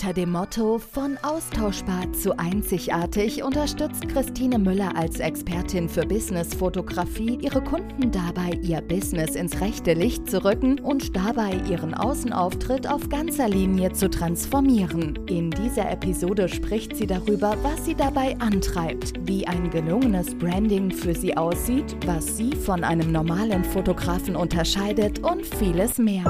Unter dem Motto von austauschbar zu einzigartig unterstützt Christine Müller als Expertin für Businessfotografie ihre Kunden dabei, ihr Business ins rechte Licht zu rücken und dabei ihren Außenauftritt auf ganzer Linie zu transformieren. In dieser Episode spricht sie darüber, was sie dabei antreibt, wie ein gelungenes Branding für sie aussieht, was sie von einem normalen Fotografen unterscheidet und vieles mehr.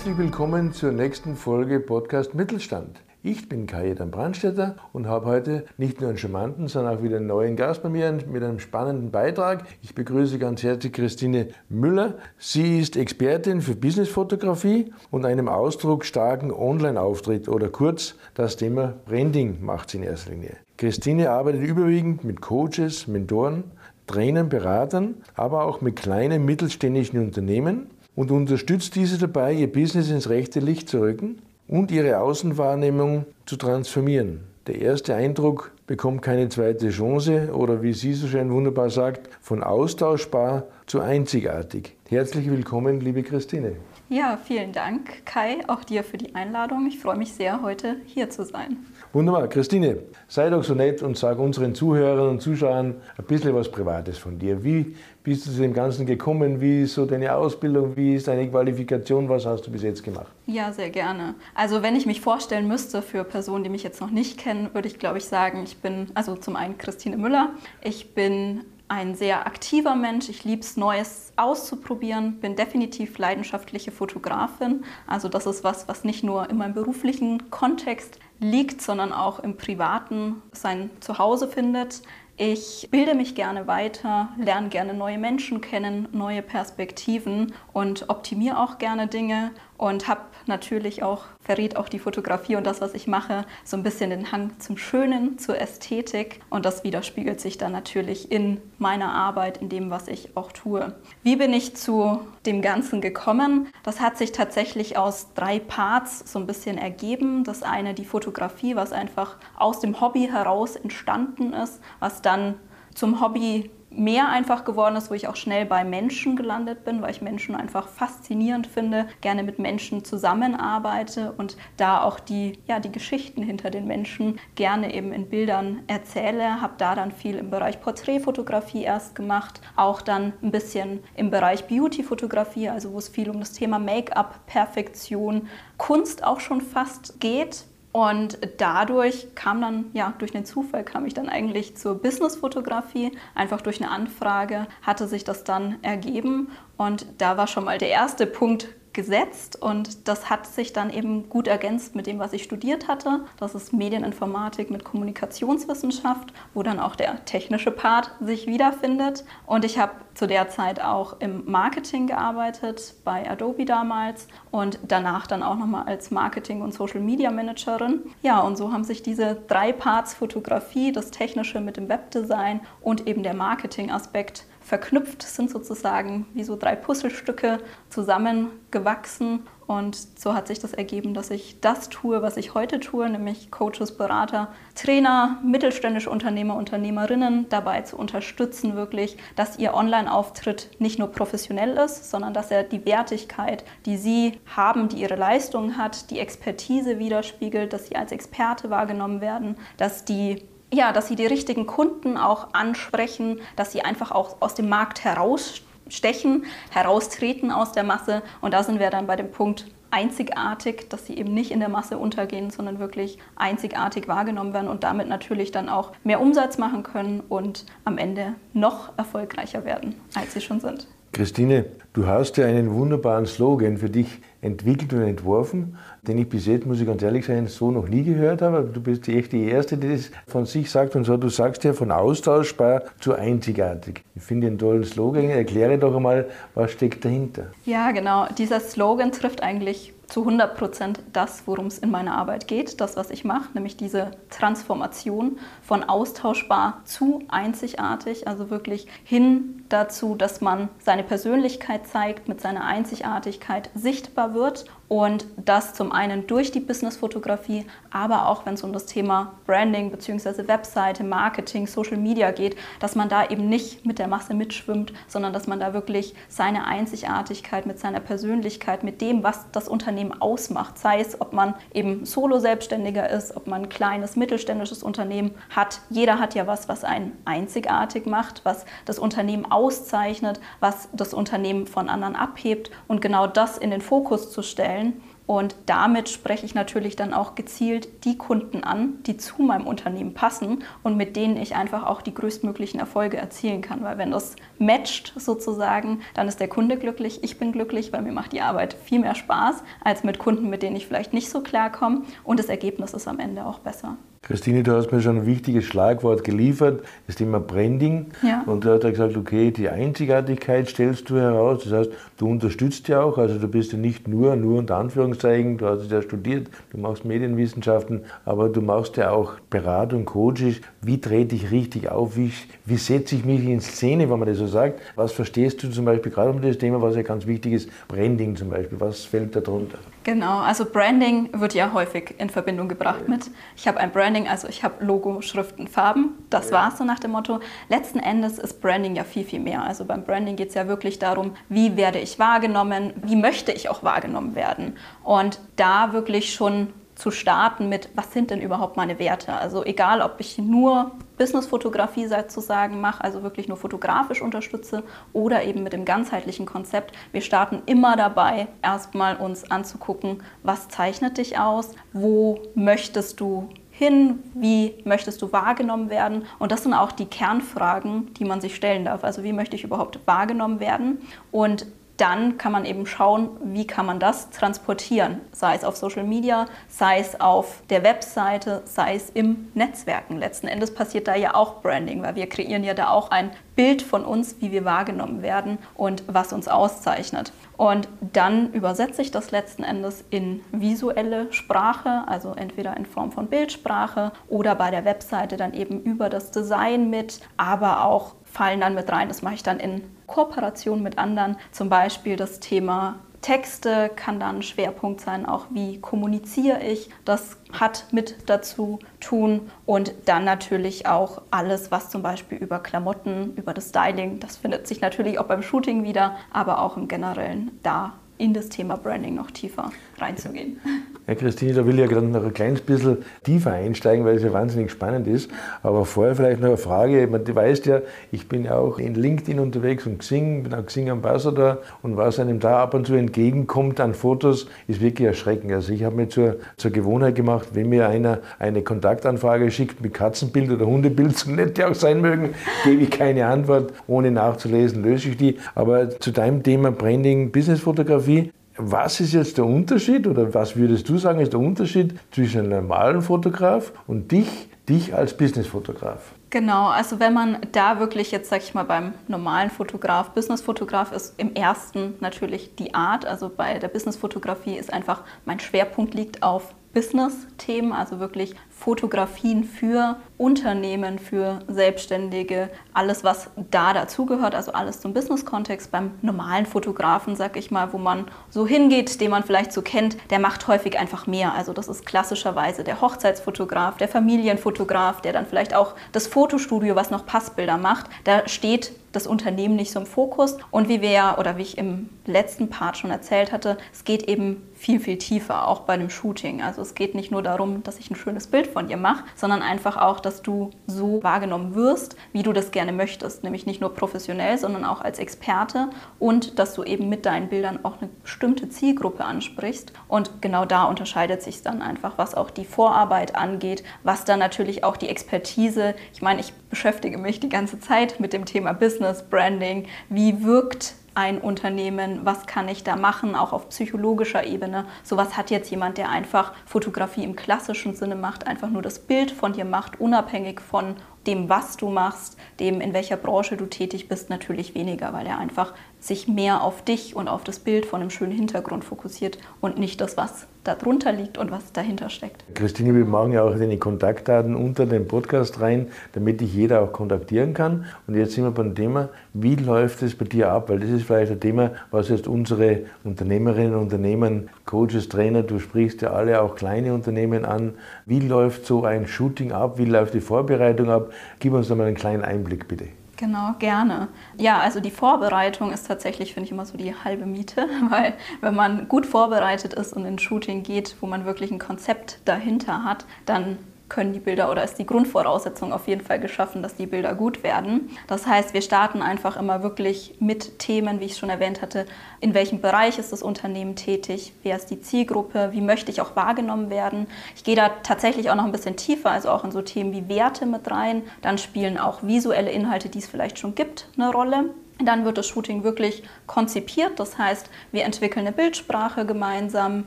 Herzlich willkommen zur nächsten Folge Podcast Mittelstand. Ich bin Kajetan Brandstetter und habe heute nicht nur einen charmanten, sondern auch wieder einen neuen Gast bei mir mit einem spannenden Beitrag. Ich begrüße ganz herzlich Christine Müller. Sie ist Expertin für Businessfotografie und einem ausdrucksstarken Online-Auftritt oder kurz das Thema Branding macht sie in erster Linie. Christine arbeitet überwiegend mit Coaches, Mentoren, Trainern, Beratern, aber auch mit kleinen mittelständischen Unternehmen und unterstützt diese dabei, ihr Business ins rechte Licht zu rücken und ihre Außenwahrnehmung zu transformieren. Der erste Eindruck bekommt keine zweite Chance oder wie sie so schön wunderbar sagt, von austauschbar zu einzigartig. Herzlich willkommen, liebe Christine. Ja, vielen Dank, Kai, auch dir für die Einladung. Ich freue mich sehr, heute hier zu sein. Wunderbar. Christine, sei doch so nett und sag unseren Zuhörern und Zuschauern ein bisschen was Privates von dir. Wie bist du zu dem Ganzen gekommen? Wie ist so deine Ausbildung? Wie ist deine Qualifikation? Was hast du bis jetzt gemacht? Ja, sehr gerne. Also wenn ich mich vorstellen müsste für Personen, die mich jetzt noch nicht kennen, würde ich glaube ich sagen, ich bin also zum einen Christine Müller. Ich bin ein sehr aktiver Mensch. Ich liebe es, Neues auszuprobieren. Bin definitiv leidenschaftliche Fotografin. Also das ist was, was nicht nur in meinem beruflichen Kontext liegt, sondern auch im privaten sein Zuhause findet. Ich bilde mich gerne weiter, lerne gerne neue Menschen kennen, neue Perspektiven und optimiere auch gerne Dinge und habe natürlich auch, verrät auch die Fotografie und das, was ich mache, so ein bisschen den Hang zum Schönen, zur Ästhetik und das widerspiegelt sich dann natürlich in meiner Arbeit, in dem, was ich auch tue. Wie bin ich zu dem Ganzen gekommen? Das hat sich tatsächlich aus drei Parts so ein bisschen ergeben. Das eine die Fotografie, was einfach aus dem Hobby heraus entstanden ist, was dann zum Hobby mehr einfach geworden ist, wo ich auch schnell bei Menschen gelandet bin, weil ich Menschen einfach faszinierend finde, gerne mit Menschen zusammenarbeite und da auch die, ja, die Geschichten hinter den Menschen gerne eben in Bildern erzähle. Habe da dann viel im Bereich Porträtfotografie erst gemacht, auch dann ein bisschen im Bereich Beautyfotografie, also wo es viel um das Thema Make-up, Perfektion, Kunst auch schon fast geht, und dadurch kam dann, ja, durch den Zufall kam ich dann eigentlich zur Businessfotografie. Einfach durch eine Anfrage hatte sich das dann ergeben. Und da war schon mal der erste Punkt gesetzt und das hat sich dann eben gut ergänzt mit dem, was ich studiert hatte. Das ist Medieninformatik mit Kommunikationswissenschaft, wo dann auch der technische Part sich wiederfindet. Und ich habe zu der Zeit auch im Marketing gearbeitet, bei Adobe damals und danach dann auch nochmal als Marketing- und Social Media Managerin. Ja, und so haben sich diese drei Parts Fotografie, das Technische mit dem Webdesign und eben der Marketing-Aspekt verknüpft sind sozusagen wie so drei Puzzlestücke zusammengewachsen. Und so hat sich das ergeben, dass ich das tue, was ich heute tue, nämlich Coaches, Berater, Trainer, mittelständische Unternehmer, Unternehmerinnen dabei zu unterstützen, wirklich, dass ihr Online-Auftritt nicht nur professionell ist, sondern dass er die Wertigkeit, die sie haben, die ihre Leistung hat, die Expertise widerspiegelt, dass sie als Experte wahrgenommen werden, dass die ja, dass sie die richtigen Kunden auch ansprechen, dass sie einfach auch aus dem Markt herausstechen, heraustreten aus der Masse. Und da sind wir dann bei dem Punkt einzigartig, dass sie eben nicht in der Masse untergehen, sondern wirklich einzigartig wahrgenommen werden und damit natürlich dann auch mehr Umsatz machen können und am Ende noch erfolgreicher werden, als sie schon sind. Christine, du hast ja einen wunderbaren Slogan für dich entwickelt und entworfen, den ich bis jetzt, muss ich ganz ehrlich sein, so noch nie gehört habe. Du bist echt die Erste, die das von sich sagt. Und so, du sagst ja von austauschbar zu einzigartig. Ich finde einen tollen Slogan. Erkläre doch einmal, was steckt dahinter. Ja, genau. Dieser Slogan trifft eigentlich zu 100 Prozent das, worum es in meiner Arbeit geht, das, was ich mache, nämlich diese Transformation von austauschbar zu einzigartig, also wirklich hin dazu, dass man seine Persönlichkeit zeigt, mit seiner Einzigartigkeit sichtbar wird und das zum einen durch die Businessfotografie, aber auch wenn es um das Thema Branding bzw. Webseite, Marketing, Social Media geht, dass man da eben nicht mit der Masse mitschwimmt, sondern dass man da wirklich seine Einzigartigkeit mit seiner Persönlichkeit, mit dem, was das Unternehmen ausmacht, sei es, ob man eben Solo-Selbstständiger ist, ob man ein kleines mittelständisches Unternehmen hat. Jeder hat ja was, was einen einzigartig macht, was das Unternehmen auszeichnet, was das Unternehmen von anderen abhebt und genau das in den Fokus zu stellen. Und damit spreche ich natürlich dann auch gezielt die Kunden an, die zu meinem Unternehmen passen und mit denen ich einfach auch die größtmöglichen Erfolge erzielen kann. Weil wenn das matcht sozusagen, dann ist der Kunde glücklich, ich bin glücklich, weil mir macht die Arbeit viel mehr Spaß als mit Kunden, mit denen ich vielleicht nicht so klarkomme. Und das Ergebnis ist am Ende auch besser. Christine, du hast mir schon ein wichtiges Schlagwort geliefert, das Thema Branding. Ja. Und da hat er gesagt, okay, die Einzigartigkeit stellst du heraus. Das heißt, du unterstützt ja auch, also du bist ja nicht nur, nur unter Anführungszeichen, du hast ja studiert, du machst Medienwissenschaften, aber du machst ja auch Beratung, Coaching. Wie trete ich richtig auf? Wie, wie setze ich mich in Szene, wenn man das so sagt? Was verstehst du zum Beispiel gerade um das Thema, was ja ganz wichtig ist, Branding zum Beispiel? Was fällt da drunter? Genau, also Branding wird ja häufig in Verbindung gebracht ja. mit, ich habe ein Branding, also ich habe Logo, Schriften, Farben, das ja. war es so nach dem Motto. Letzten Endes ist Branding ja viel, viel mehr. Also beim Branding geht es ja wirklich darum, wie werde ich wahrgenommen, wie möchte ich auch wahrgenommen werden. Und da wirklich schon zu starten mit, was sind denn überhaupt meine Werte? Also egal, ob ich nur Businessfotografie sozusagen mache, also wirklich nur fotografisch unterstütze oder eben mit dem ganzheitlichen Konzept. Wir starten immer dabei, erstmal uns anzugucken, was zeichnet dich aus, wo möchtest du hin, wie möchtest du wahrgenommen werden? Und das sind auch die Kernfragen, die man sich stellen darf. Also wie möchte ich überhaupt wahrgenommen werden? Und dann kann man eben schauen, wie kann man das transportieren, sei es auf Social Media, sei es auf der Webseite, sei es im Netzwerken. Letzten Endes passiert da ja auch Branding, weil wir kreieren ja da auch ein Bild von uns, wie wir wahrgenommen werden und was uns auszeichnet. Und dann übersetze ich das letzten Endes in visuelle Sprache, also entweder in Form von Bildsprache oder bei der Webseite dann eben über das Design mit, aber auch fallen dann mit rein. Das mache ich dann in Kooperation mit anderen. Zum Beispiel das Thema Texte kann dann ein Schwerpunkt sein, auch wie kommuniziere ich. Das hat mit dazu tun. Und dann natürlich auch alles, was zum Beispiel über Klamotten, über das Styling, das findet sich natürlich auch beim Shooting wieder, aber auch im Generellen da in das Thema Branding noch tiefer reinzugehen. Ja, Christine, da will ich ja gerade noch ein kleines bisschen tiefer einsteigen, weil es ja wahnsinnig spannend ist. Aber vorher vielleicht noch eine Frage. Du weißt ja, ich bin ja auch in LinkedIn unterwegs und Xing, bin auch Xing-Ambassador und was einem da ab und zu entgegenkommt an Fotos, ist wirklich erschreckend. Also ich habe mir zur, zur Gewohnheit gemacht, wenn mir einer eine Kontaktanfrage schickt mit Katzenbild oder Hundebild, so nett die auch sein mögen, gebe ich keine Antwort. Ohne nachzulesen löse ich die. Aber zu deinem Thema Branding, Businessfotografie, Fotografie. Was ist jetzt der Unterschied oder was würdest du sagen, ist der Unterschied zwischen einem normalen Fotograf und dich, dich als Businessfotograf? Genau, also wenn man da wirklich jetzt, sag ich mal, beim normalen Fotograf, Businessfotograf ist im ersten natürlich die Art. Also bei der Businessfotografie ist einfach, mein Schwerpunkt liegt auf Business-Themen, also wirklich Fotografien für Unternehmen, für Selbstständige, alles, was da dazugehört, also alles zum Business-Kontext. Beim normalen Fotografen, sag ich mal, wo man so hingeht, den man vielleicht so kennt, der macht häufig einfach mehr. Also das ist klassischerweise der Hochzeitsfotograf, der Familienfotograf, der dann vielleicht auch das Fotostudio, was noch Passbilder macht. Da steht das Unternehmen nicht so im Fokus. Und wie wir ja, oder wie ich im letzten Part schon erzählt hatte, es geht eben viel, viel tiefer, auch bei dem Shooting. Also es geht nicht nur darum, dass ich ein schönes Bild von dir mache, sondern einfach auch, dass du so wahrgenommen wirst, wie du das gerne möchtest. Nämlich nicht nur professionell, sondern auch als Experte und dass du eben mit deinen Bildern auch eine bestimmte Zielgruppe ansprichst. Und genau da unterscheidet sich dann einfach, was auch die Vorarbeit angeht, was dann natürlich auch die Expertise, ich meine, ich beschäftige mich die ganze Zeit mit dem Thema Business, Branding, wie wirkt ein Unternehmen, was kann ich da machen, auch auf psychologischer Ebene. Sowas hat jetzt jemand, der einfach Fotografie im klassischen Sinne macht, einfach nur das Bild von dir macht, unabhängig von dem, was du machst, dem, in welcher Branche du tätig bist, natürlich weniger, weil er einfach sich mehr auf dich und auf das Bild von einem schönen Hintergrund fokussiert und nicht das, was darunter liegt und was dahinter steckt. Christine, wir machen ja auch deine Kontaktdaten unter den Podcast rein, damit dich jeder auch kontaktieren kann. Und jetzt sind wir beim Thema, wie läuft es bei dir ab? Weil das ist vielleicht ein Thema, was jetzt unsere Unternehmerinnen und Unternehmer, Coaches, Trainer, du sprichst ja alle auch kleine Unternehmen an. Wie läuft so ein Shooting ab? Wie läuft die Vorbereitung ab? Gib uns da mal einen kleinen Einblick, bitte. Genau, gerne. Ja, also die Vorbereitung ist tatsächlich, finde ich, immer so die halbe Miete, weil wenn man gut vorbereitet ist und in Shooting geht, wo man wirklich ein Konzept dahinter hat, dann können die Bilder oder ist die Grundvoraussetzung auf jeden Fall geschaffen, dass die Bilder gut werden. Das heißt, wir starten einfach immer wirklich mit Themen, wie ich schon erwähnt hatte, in welchem Bereich ist das Unternehmen tätig, wer ist die Zielgruppe, wie möchte ich auch wahrgenommen werden. Ich gehe da tatsächlich auch noch ein bisschen tiefer, also auch in so Themen wie Werte mit rein. Dann spielen auch visuelle Inhalte, die es vielleicht schon gibt, eine Rolle. Dann wird das Shooting wirklich konzipiert, das heißt, wir entwickeln eine Bildsprache gemeinsam,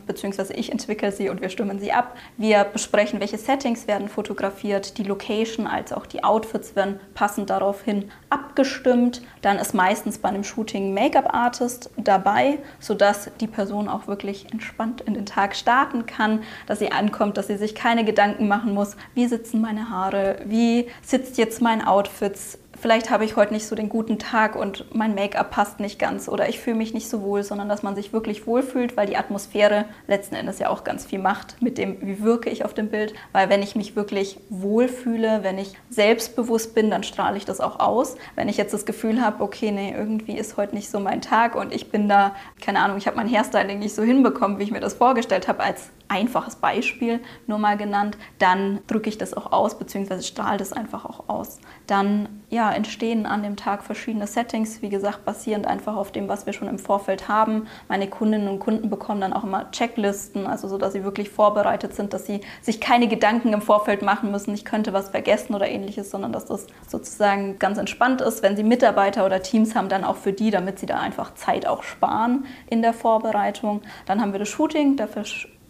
beziehungsweise ich entwickle sie und wir stimmen sie ab. Wir besprechen, welche Settings werden fotografiert, die Location als auch die Outfits werden passend daraufhin abgestimmt. Dann ist meistens bei einem Shooting Make-up-Artist dabei, sodass die Person auch wirklich entspannt in den Tag starten kann, dass sie ankommt, dass sie sich keine Gedanken machen muss, wie sitzen meine Haare, wie sitzt jetzt mein Outfit, vielleicht habe ich heute nicht so den guten Tag und mein Make-up passt nicht ganz oder ich fühle mich nicht so wohl, sondern dass man sich wirklich wohlfühlt, weil die Atmosphäre letzten Endes ja auch ganz viel macht mit dem, wie wirke ich auf dem Bild. Weil wenn ich mich wirklich wohlfühle, wenn ich selbstbewusst bin, dann strahle ich das auch aus. Wenn ich jetzt das Gefühl habe, okay, nee, irgendwie ist heute nicht so mein Tag und ich bin da, keine Ahnung, ich habe mein Hairstyling nicht so hinbekommen, wie ich mir das vorgestellt habe, als einfaches Beispiel nur mal genannt, dann drücke ich das auch aus, beziehungsweise strahle das einfach auch aus. Dann ja, entstehen an dem Tag verschiedene Settings, wie gesagt, basierend einfach auf dem, was wir schon im Vorfeld haben. Meine Kundinnen und Kunden bekommen dann auch immer Checklisten, also so, dass sie wirklich vorbereitet sind, dass sie sich keine Gedanken im Vorfeld machen müssen, ich könnte was vergessen oder ähnliches, sondern dass das sozusagen ganz entspannt ist. Wenn sie Mitarbeiter oder Teams haben, dann auch für die, damit sie da einfach Zeit auch sparen in der Vorbereitung. Dann haben wir das Shooting, dafür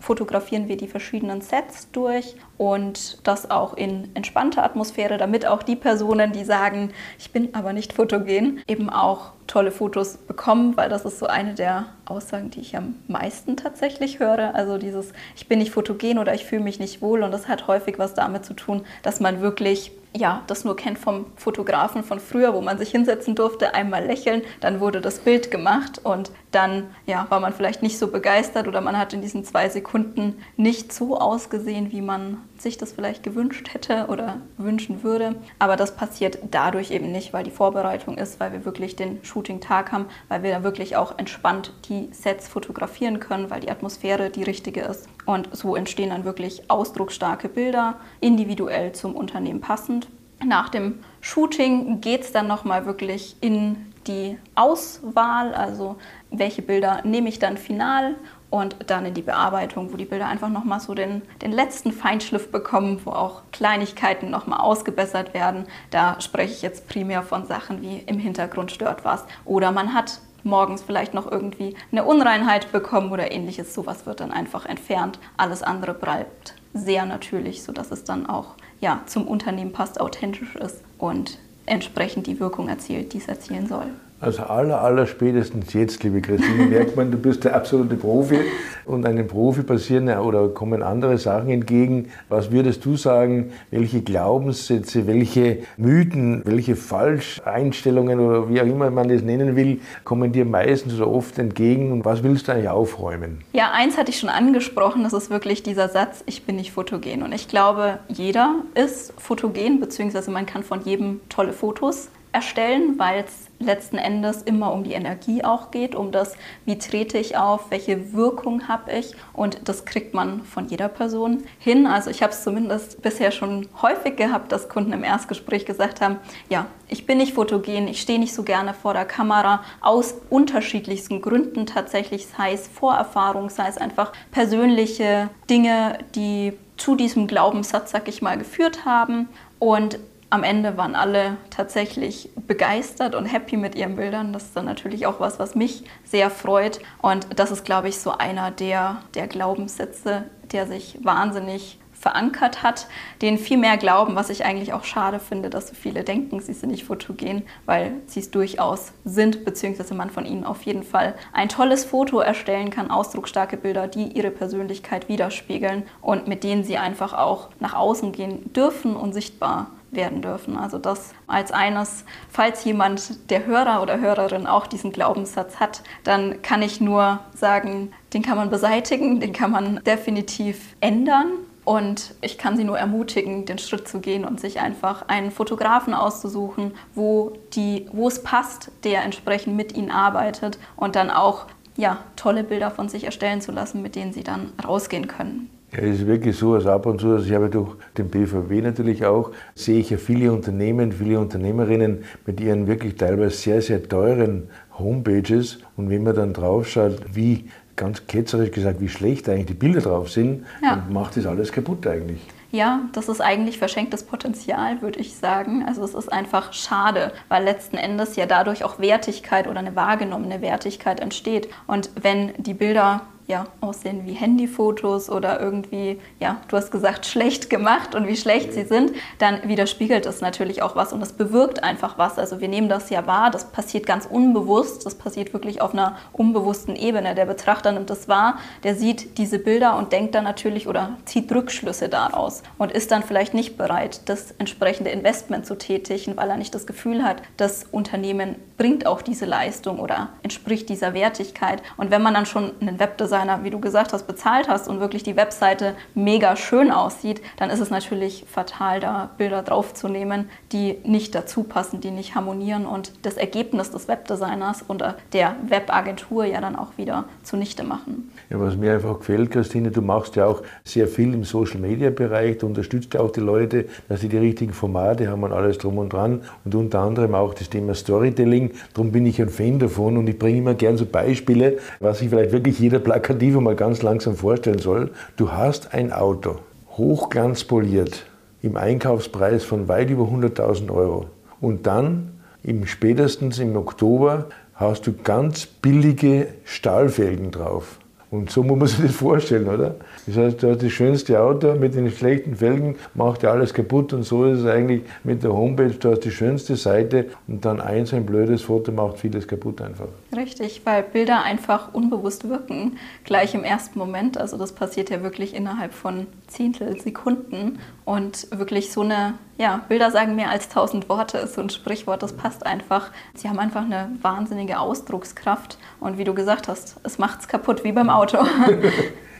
fotografieren wir die verschiedenen Sets durch und das auch in entspannter Atmosphäre, damit auch die Personen, die sagen, ich bin aber nicht fotogen, eben auch tolle Fotos bekommen, weil das ist so eine der Aussagen, die ich am meisten tatsächlich höre. Also dieses, ich bin nicht fotogen oder ich fühle mich nicht wohl und das hat häufig was damit zu tun, dass man wirklich ja, das nur kennt vom Fotografen von früher, wo man sich hinsetzen durfte, einmal lächeln, dann wurde das Bild gemacht und dann ja, war man vielleicht nicht so begeistert oder man hat in diesen zwei Sekunden nicht so ausgesehen, wie man sich das vielleicht gewünscht hätte oder wünschen würde. Aber das passiert dadurch eben nicht, weil die Vorbereitung ist, weil wir wirklich den Shooting-Tag haben, weil wir da wirklich auch entspannt die Sets fotografieren können, weil die Atmosphäre die richtige ist. Und so entstehen dann wirklich ausdrucksstarke Bilder, individuell zum Unternehmen passend. Nach dem Shooting geht es dann nochmal wirklich in die Auswahl, also welche Bilder nehme ich dann final und dann in die Bearbeitung, wo die Bilder einfach nochmal so den, den letzten Feinschliff bekommen, wo auch Kleinigkeiten nochmal ausgebessert werden. Da spreche ich jetzt primär von Sachen wie im Hintergrund stört was oder man hat morgens vielleicht noch irgendwie eine Unreinheit bekommen oder ähnliches. Sowas wird dann einfach entfernt. Alles andere bleibt sehr natürlich, sodass es dann auch ja, zum Unternehmen passt, authentisch ist und entsprechend die Wirkung erzielt, die es erzielen soll. Also aller, aller spätestens jetzt, liebe Christine, merkt man, du bist der absolute Profi und einem Profi passieren oder kommen andere Sachen entgegen. Was würdest du sagen, welche Glaubenssätze, welche Mythen, welche Falscheinstellungen oder wie auch immer man das nennen will, kommen dir meistens oder oft entgegen und was willst du eigentlich aufräumen? Ja, eins hatte ich schon angesprochen, das ist wirklich dieser Satz, ich bin nicht fotogen. Und ich glaube, jeder ist fotogen, beziehungsweise man kann von jedem tolle Fotos erstellen, weil es letzten Endes immer um die Energie auch geht, um das, wie trete ich auf, welche Wirkung habe ich und das kriegt man von jeder Person hin. Also ich habe es zumindest bisher schon häufig gehabt, dass Kunden im Erstgespräch gesagt haben, ja, ich bin nicht fotogen, ich stehe nicht so gerne vor der Kamera, aus unterschiedlichsten Gründen tatsächlich, sei es Vorerfahrung, sei es einfach persönliche Dinge, die zu diesem Glaubenssatz, sag ich mal, geführt haben. Und am Ende waren alle tatsächlich begeistert und happy mit ihren Bildern. Das ist dann natürlich auch was, was mich sehr freut. Und das ist, glaube ich, so einer der, der Glaubenssätze, der sich wahnsinnig verankert hat, denen viel mehr glauben, was ich eigentlich auch schade finde, dass so viele denken, sie sind nicht fotogen, weil sie es durchaus sind, beziehungsweise man von ihnen auf jeden Fall ein tolles Foto erstellen kann, ausdrucksstarke Bilder, die ihre Persönlichkeit widerspiegeln und mit denen sie einfach auch nach außen gehen dürfen und sichtbar werden dürfen. Also das als eines, falls jemand der Hörer oder Hörerin auch diesen Glaubenssatz hat, dann kann ich nur sagen, den kann man beseitigen, den kann man definitiv ändern. Und ich kann Sie nur ermutigen, den Schritt zu gehen und sich einfach einen Fotografen auszusuchen, wo, die, wo es passt, der entsprechend mit Ihnen arbeitet und dann auch ja, tolle Bilder von sich erstellen zu lassen, mit denen Sie dann rausgehen können. Ja, es ist wirklich so, dass ab und zu, also ich habe durch den BVW natürlich auch, sehe ich ja viele Unternehmen, viele Unternehmerinnen mit ihren wirklich teilweise sehr, sehr teuren Homepages. Und wenn man dann draufschaut, wie ganz ketzerisch gesagt, wie schlecht eigentlich die Bilder drauf sind, ja. dann macht das alles kaputt eigentlich. Ja, das ist eigentlich verschenktes Potenzial, würde ich sagen. Also es ist einfach schade, weil letzten Endes ja dadurch auch Wertigkeit oder eine wahrgenommene Wertigkeit entsteht. Und wenn die Bilder ja, aussehen wie Handyfotos oder irgendwie, ja, du hast gesagt, schlecht gemacht und wie schlecht sie sind, dann widerspiegelt es natürlich auch was und das bewirkt einfach was. Also wir nehmen das ja wahr, das passiert ganz unbewusst, das passiert wirklich auf einer unbewussten Ebene. Der Betrachter nimmt das wahr, der sieht diese Bilder und denkt dann natürlich oder zieht Rückschlüsse daraus und ist dann vielleicht nicht bereit, das entsprechende Investment zu tätigen, weil er nicht das Gefühl hat, das Unternehmen bringt auch diese Leistung oder entspricht dieser Wertigkeit. Und wenn man dann schon einen Webdesign Webdesigner, wie du gesagt hast, bezahlt hast und wirklich die Webseite mega schön aussieht, dann ist es natürlich fatal, da Bilder draufzunehmen, die nicht dazu passen, die nicht harmonieren und das Ergebnis des Webdesigners und der Webagentur ja dann auch wieder zunichte machen. Ja, was mir einfach gefällt, Christine, du machst ja auch sehr viel im Social Media Bereich, du unterstützt ja auch die Leute, dass sie die richtigen Formate haben und alles drum und dran und unter anderem auch das Thema Storytelling. Darum bin ich ein Fan davon und ich bringe immer gern so Beispiele, was sich vielleicht wirklich jeder plakativ mal ganz langsam vorstellen soll. Du hast ein Auto, hochglanzpoliert, im Einkaufspreis von weit über 100.000 Euro. Und dann, im, spätestens im Oktober, hast du ganz billige Stahlfelgen drauf. Und so muss man sich das vorstellen, oder? Das heißt, du hast das schönste Auto mit den schlechten Felgen, macht ja alles kaputt und so ist es eigentlich mit der Homepage, du hast die schönste Seite und dann eins ein blödes Foto macht vieles kaputt einfach. Richtig, weil Bilder einfach unbewusst wirken, gleich im ersten Moment. Also das passiert ja wirklich innerhalb von Zehntelsekunden und wirklich so eine, ja, Bilder sagen mehr als tausend Worte ist so ein Sprichwort, das passt einfach. Sie haben einfach eine wahnsinnige Ausdruckskraft und wie du gesagt hast, es macht es kaputt, wie beim Auto.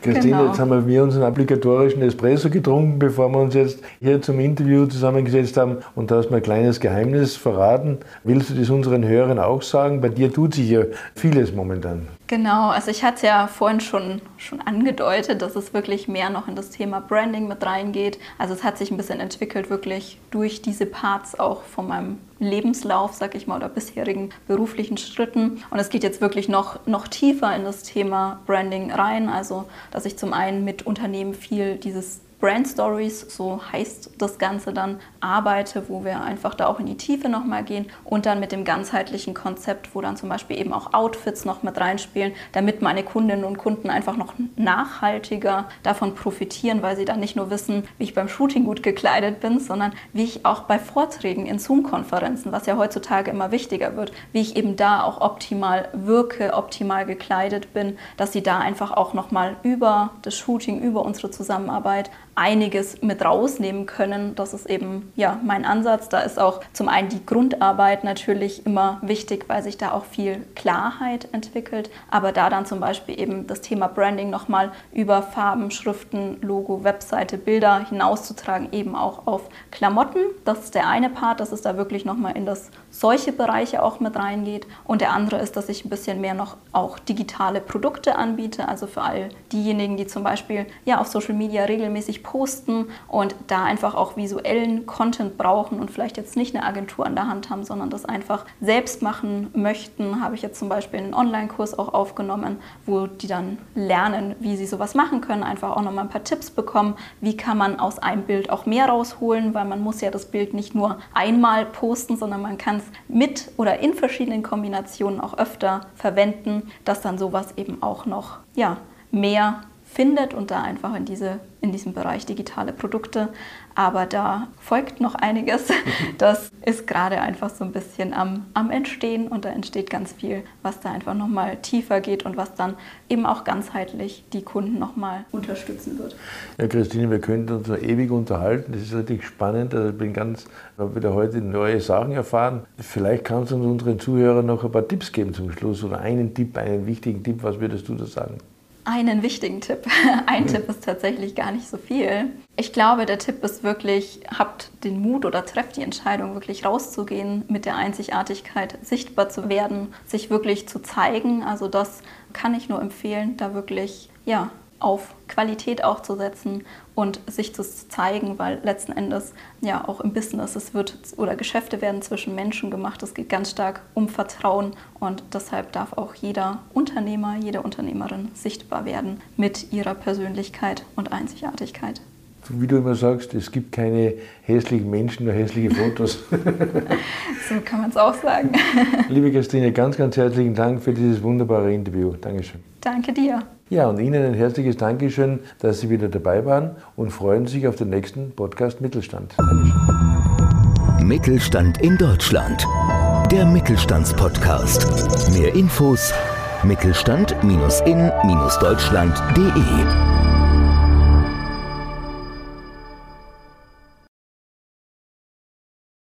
Christine, genau. jetzt haben wir unseren obligatorischen Espresso getrunken, bevor wir uns jetzt hier zum Interview zusammengesetzt haben. Und da hast mir ein kleines Geheimnis verraten. Willst du das unseren Hörern auch sagen? Bei dir tut sich ja vieles momentan. Genau, also ich hatte es ja vorhin schon, schon angedeutet, dass es wirklich mehr noch in das Thema Branding mit reingeht. Also es hat sich ein bisschen entwickelt, wirklich durch diese Parts auch von meinem Lebenslauf, sag ich mal, oder bisherigen beruflichen Schritten. Und es geht jetzt wirklich noch, noch tiefer in das Thema Branding rein. Also, dass ich zum einen mit Unternehmen viel dieses Brand Stories, so heißt das Ganze dann, arbeite, wo wir einfach da auch in die Tiefe nochmal gehen und dann mit dem ganzheitlichen Konzept, wo dann zum Beispiel eben auch Outfits noch mit reinspielen, damit meine Kundinnen und Kunden einfach noch nachhaltiger davon profitieren, weil sie dann nicht nur wissen, wie ich beim Shooting gut gekleidet bin, sondern wie ich auch bei Vorträgen in Zoom-Konferenzen, was ja heutzutage immer wichtiger wird, wie ich eben da auch optimal wirke, optimal gekleidet bin, dass sie da einfach auch nochmal über das Shooting, über unsere Zusammenarbeit einiges mit rausnehmen können. Das ist eben ja mein Ansatz. Da ist auch zum einen die Grundarbeit natürlich immer wichtig, weil sich da auch viel Klarheit entwickelt. Aber da dann zum Beispiel eben das Thema Branding nochmal über Farben, Schriften, Logo, Webseite, Bilder hinauszutragen, eben auch auf Klamotten. Das ist der eine Part, dass es da wirklich nochmal in das solche Bereiche auch mit reingeht. Und der andere ist, dass ich ein bisschen mehr noch auch digitale Produkte anbiete. Also für all diejenigen, die zum Beispiel ja auf Social Media regelmäßig posten und da einfach auch visuellen Content brauchen und vielleicht jetzt nicht eine Agentur an der Hand haben, sondern das einfach selbst machen möchten, habe ich jetzt zum Beispiel einen Online-Kurs auch aufgenommen, wo die dann lernen, wie sie sowas machen können, einfach auch nochmal ein paar Tipps bekommen, wie kann man aus einem Bild auch mehr rausholen, weil man muss ja das Bild nicht nur einmal posten, sondern man kann es mit oder in verschiedenen Kombinationen auch öfter verwenden, dass dann sowas eben auch noch ja, mehr findet und da einfach in, diese, in diesem Bereich digitale Produkte. Aber da folgt noch einiges. Das ist gerade einfach so ein bisschen am, am Entstehen und da entsteht ganz viel, was da einfach nochmal tiefer geht und was dann eben auch ganzheitlich die Kunden nochmal unterstützen wird. Ja, Christine, wir könnten uns noch ewig unterhalten. Das ist richtig spannend. Also ich bin ganz, habe wieder heute neue Sachen erfahren. Vielleicht kannst du uns unseren Zuhörern noch ein paar Tipps geben zum Schluss oder einen Tipp, einen wichtigen Tipp. Was würdest du da sagen? Einen wichtigen Tipp. Ein Tipp ist tatsächlich gar nicht so viel. Ich glaube, der Tipp ist wirklich, habt den Mut oder trefft die Entscheidung, wirklich rauszugehen, mit der Einzigartigkeit sichtbar zu werden, sich wirklich zu zeigen. Also das kann ich nur empfehlen, da wirklich ja, auf Qualität auch zu setzen und sich zu zeigen, weil letzten Endes ja auch im Business es wird oder Geschäfte werden zwischen Menschen gemacht. Es geht ganz stark um Vertrauen und deshalb darf auch jeder Unternehmer, jede Unternehmerin sichtbar werden mit ihrer Persönlichkeit und Einzigartigkeit. Wie du immer sagst, es gibt keine hässlichen Menschen, nur hässliche Fotos. so kann man es auch sagen. Liebe Christine, ganz, ganz herzlichen Dank für dieses wunderbare Interview. Dankeschön. Danke dir. Ja, und Ihnen ein herzliches Dankeschön, dass Sie wieder dabei waren und freuen sich auf den nächsten Podcast Mittelstand. Dankeschön. Mittelstand in Deutschland. Der Mittelstandspodcast. Mehr Infos mittelstand-in-deutschland.de